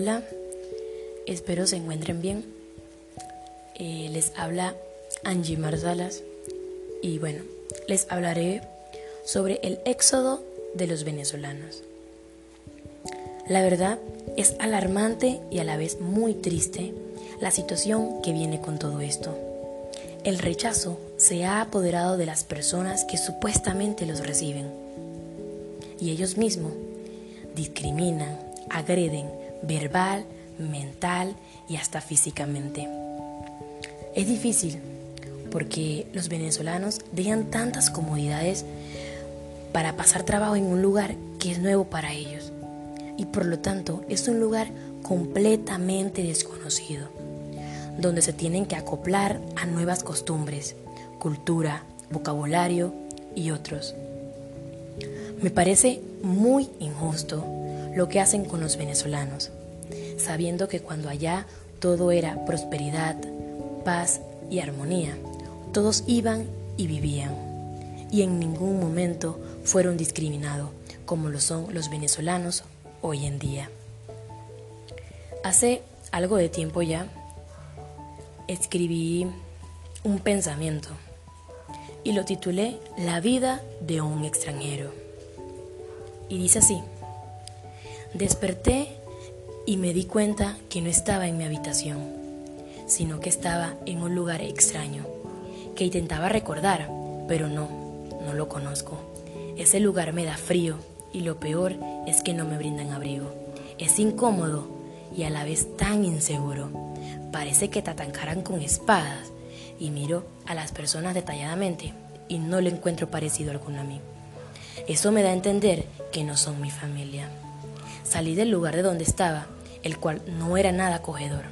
Hola, espero se encuentren bien. Eh, les habla Angie Marzalas y bueno, les hablaré sobre el éxodo de los venezolanos. La verdad es alarmante y a la vez muy triste la situación que viene con todo esto. El rechazo se ha apoderado de las personas que supuestamente los reciben y ellos mismos discriminan, agreden verbal, mental y hasta físicamente. Es difícil porque los venezolanos dejan tantas comodidades para pasar trabajo en un lugar que es nuevo para ellos y por lo tanto es un lugar completamente desconocido, donde se tienen que acoplar a nuevas costumbres, cultura, vocabulario y otros. Me parece muy injusto lo que hacen con los venezolanos, sabiendo que cuando allá todo era prosperidad, paz y armonía, todos iban y vivían, y en ningún momento fueron discriminados como lo son los venezolanos hoy en día. Hace algo de tiempo ya escribí un pensamiento y lo titulé La vida de un extranjero. Y dice así, Desperté y me di cuenta que no estaba en mi habitación, sino que estaba en un lugar extraño, que intentaba recordar, pero no, no lo conozco. Ese lugar me da frío y lo peor es que no me brindan abrigo. Es incómodo y a la vez tan inseguro. Parece que te atacarán con espadas y miro a las personas detalladamente y no le encuentro parecido alguno a mí. Eso me da a entender que no son mi familia. Salí del lugar de donde estaba, el cual no era nada acogedor,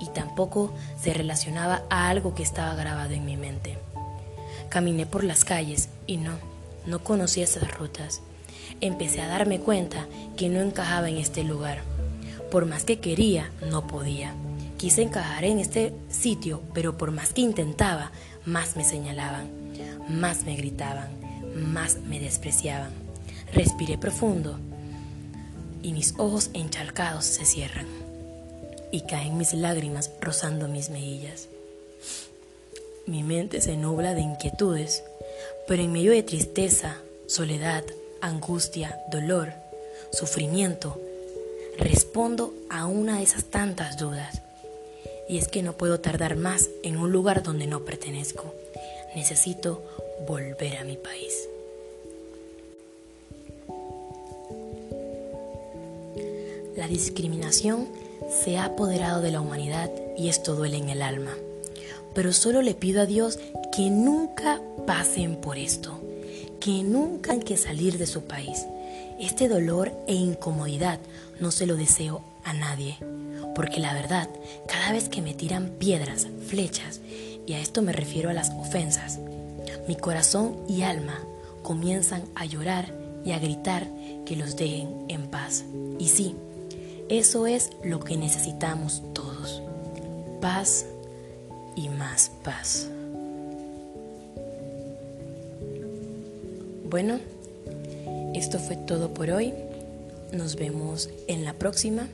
y tampoco se relacionaba a algo que estaba grabado en mi mente. Caminé por las calles y no, no conocía esas rutas. Empecé a darme cuenta que no encajaba en este lugar. Por más que quería, no podía. Quise encajar en este sitio, pero por más que intentaba, más me señalaban, más me gritaban, más me despreciaban. Respiré profundo y mis ojos encharcados se cierran y caen mis lágrimas rozando mis mejillas. Mi mente se nubla de inquietudes, pero en medio de tristeza, soledad, angustia, dolor, sufrimiento, respondo a una de esas tantas dudas. Y es que no puedo tardar más en un lugar donde no pertenezco. Necesito volver a mi país. La discriminación se ha apoderado de la humanidad y esto duele en el alma. Pero solo le pido a Dios que nunca pasen por esto, que nunca han que salir de su país. Este dolor e incomodidad no se lo deseo a nadie, porque la verdad, cada vez que me tiran piedras, flechas, y a esto me refiero a las ofensas, mi corazón y alma comienzan a llorar y a gritar que los dejen en paz. Y sí, eso es lo que necesitamos todos. Paz y más paz. Bueno, esto fue todo por hoy. Nos vemos en la próxima.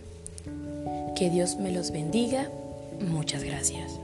Que Dios me los bendiga. Muchas gracias.